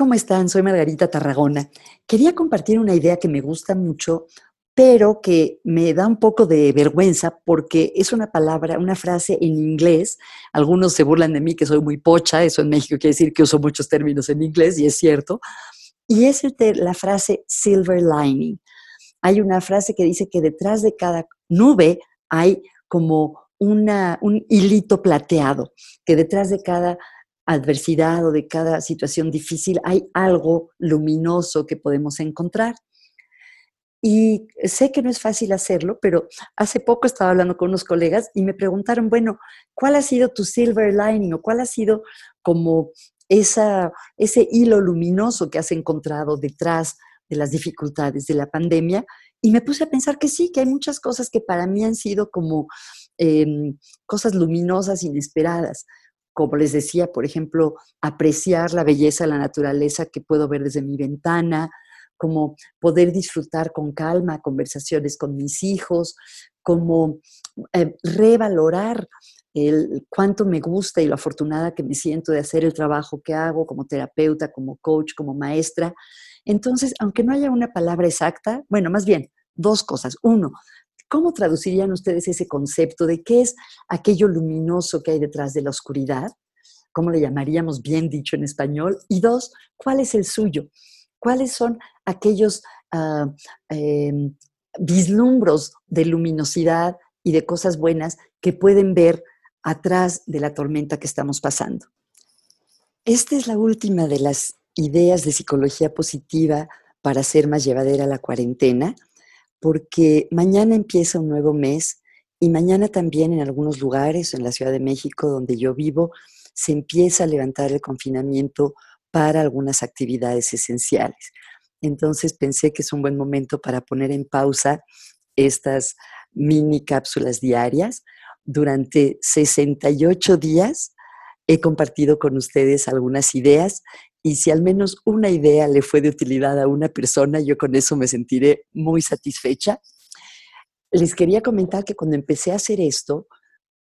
¿cómo están? Soy Margarita Tarragona. Quería compartir una idea que me gusta mucho, pero que me da un poco de vergüenza porque es una palabra, una frase en inglés. Algunos se burlan de mí que soy muy pocha, eso en México quiere decir que uso muchos términos en inglés y es cierto. Y es la frase silver lining. Hay una frase que dice que detrás de cada nube hay como una, un hilito plateado, que detrás de cada adversidad o de cada situación difícil hay algo luminoso que podemos encontrar. Y sé que no es fácil hacerlo, pero hace poco estaba hablando con unos colegas y me preguntaron, bueno, ¿cuál ha sido tu silver lining o cuál ha sido como esa, ese hilo luminoso que has encontrado detrás de las dificultades de la pandemia? Y me puse a pensar que sí, que hay muchas cosas que para mí han sido como em, cosas luminosas, inesperadas como les decía, por ejemplo, apreciar la belleza de la naturaleza que puedo ver desde mi ventana, como poder disfrutar con calma conversaciones con mis hijos, como eh, revalorar el cuánto me gusta y lo afortunada que me siento de hacer el trabajo que hago como terapeuta, como coach, como maestra. Entonces, aunque no haya una palabra exacta, bueno, más bien, dos cosas. Uno, ¿Cómo traducirían ustedes ese concepto de qué es aquello luminoso que hay detrás de la oscuridad? ¿Cómo le llamaríamos bien dicho en español? Y dos, ¿cuál es el suyo? ¿Cuáles son aquellos ah, em, vislumbros de luminosidad y de cosas buenas que pueden ver atrás de la tormenta que estamos pasando? Esta es la última de las ideas de psicología positiva para hacer más llevadera la cuarentena porque mañana empieza un nuevo mes y mañana también en algunos lugares, en la Ciudad de México, donde yo vivo, se empieza a levantar el confinamiento para algunas actividades esenciales. Entonces pensé que es un buen momento para poner en pausa estas mini cápsulas diarias. Durante 68 días he compartido con ustedes algunas ideas y si al menos una idea le fue de utilidad a una persona, yo con eso me sentiré muy satisfecha. Les quería comentar que cuando empecé a hacer esto,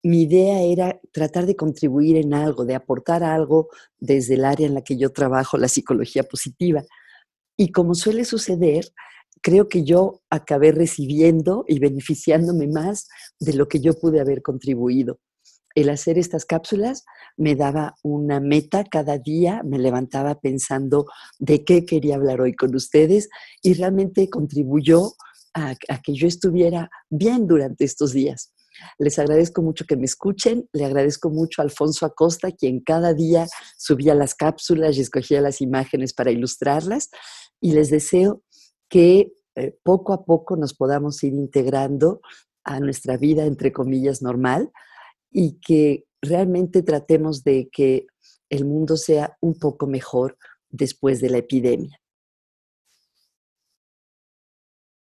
mi idea era tratar de contribuir en algo, de aportar algo desde el área en la que yo trabajo, la psicología positiva. Y como suele suceder, creo que yo acabé recibiendo y beneficiándome más de lo que yo pude haber contribuido el hacer estas cápsulas me daba una meta cada día, me levantaba pensando de qué quería hablar hoy con ustedes y realmente contribuyó a, que yo estuviera bien durante estos días. Les agradezco mucho que me escuchen, le agradezco mucho a Alfonso Acosta, quien cada día subía las cápsulas y escogía las imágenes para ilustrarlas, y les deseo que eh, poco a poco nos podamos ir integrando a nuestra vida, entre comillas, normal, y que realmente tratemos de que el mundo sea un poco mejor después de la epidemia.